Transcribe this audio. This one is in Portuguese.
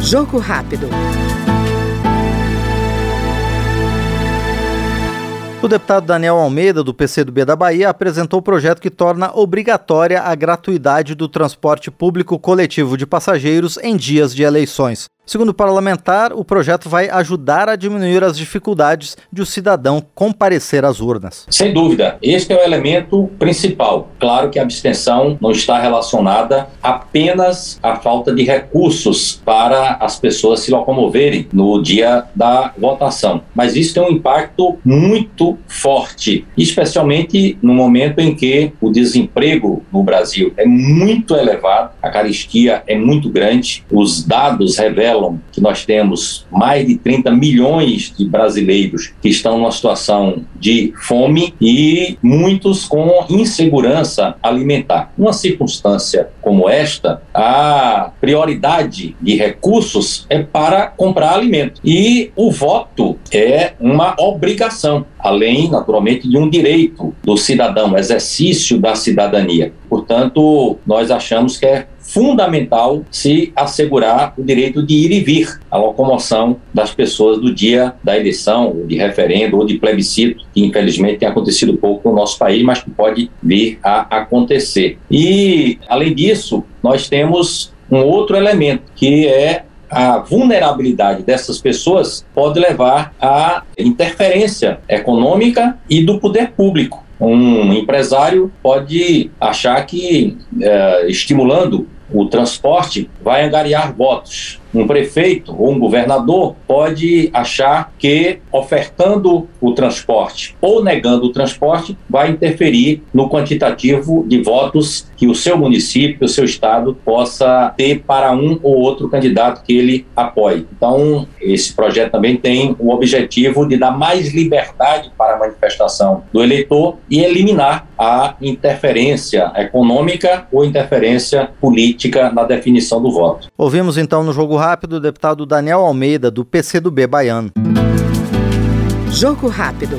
Jogo rápido. O deputado Daniel Almeida, do PCdoB da Bahia, apresentou o projeto que torna obrigatória a gratuidade do transporte público coletivo de passageiros em dias de eleições. Segundo o parlamentar, o projeto vai ajudar a diminuir as dificuldades de o cidadão comparecer às urnas. Sem dúvida, este é o elemento principal. Claro que a abstenção não está relacionada apenas à falta de recursos para as pessoas se locomoverem no dia da votação, mas isso tem um impacto muito forte, especialmente no momento em que o desemprego no Brasil é muito elevado, a caristia é muito grande, os dados revelam que nós temos mais de 30 milhões de brasileiros que estão numa situação de fome e muitos com insegurança alimentar. Uma circunstância como esta, a prioridade de recursos é para comprar alimento. E o voto é uma obrigação, além, naturalmente, de um direito do cidadão, exercício da cidadania. Portanto, nós achamos que é fundamental se assegurar o direito de ir e vir, a locomoção das pessoas do dia da eleição, de referendo ou de plebiscito, que infelizmente tem acontecido pouco no nosso país, mas que pode vir a acontecer. E, além disso, nós temos um outro elemento, que é a vulnerabilidade dessas pessoas pode levar à interferência econômica e do poder público. Um empresário pode achar que, é, estimulando o transporte, vai angariar votos um prefeito ou um governador pode achar que ofertando o transporte ou negando o transporte vai interferir no quantitativo de votos que o seu município, o seu estado possa ter para um ou outro candidato que ele apoie. Então, esse projeto também tem o objetivo de dar mais liberdade para a manifestação do eleitor e eliminar a interferência econômica ou interferência política na definição do voto. Ouvimos então no jogo rápido o deputado Daniel Almeida, do PCdoB baiano. Jogo rápido.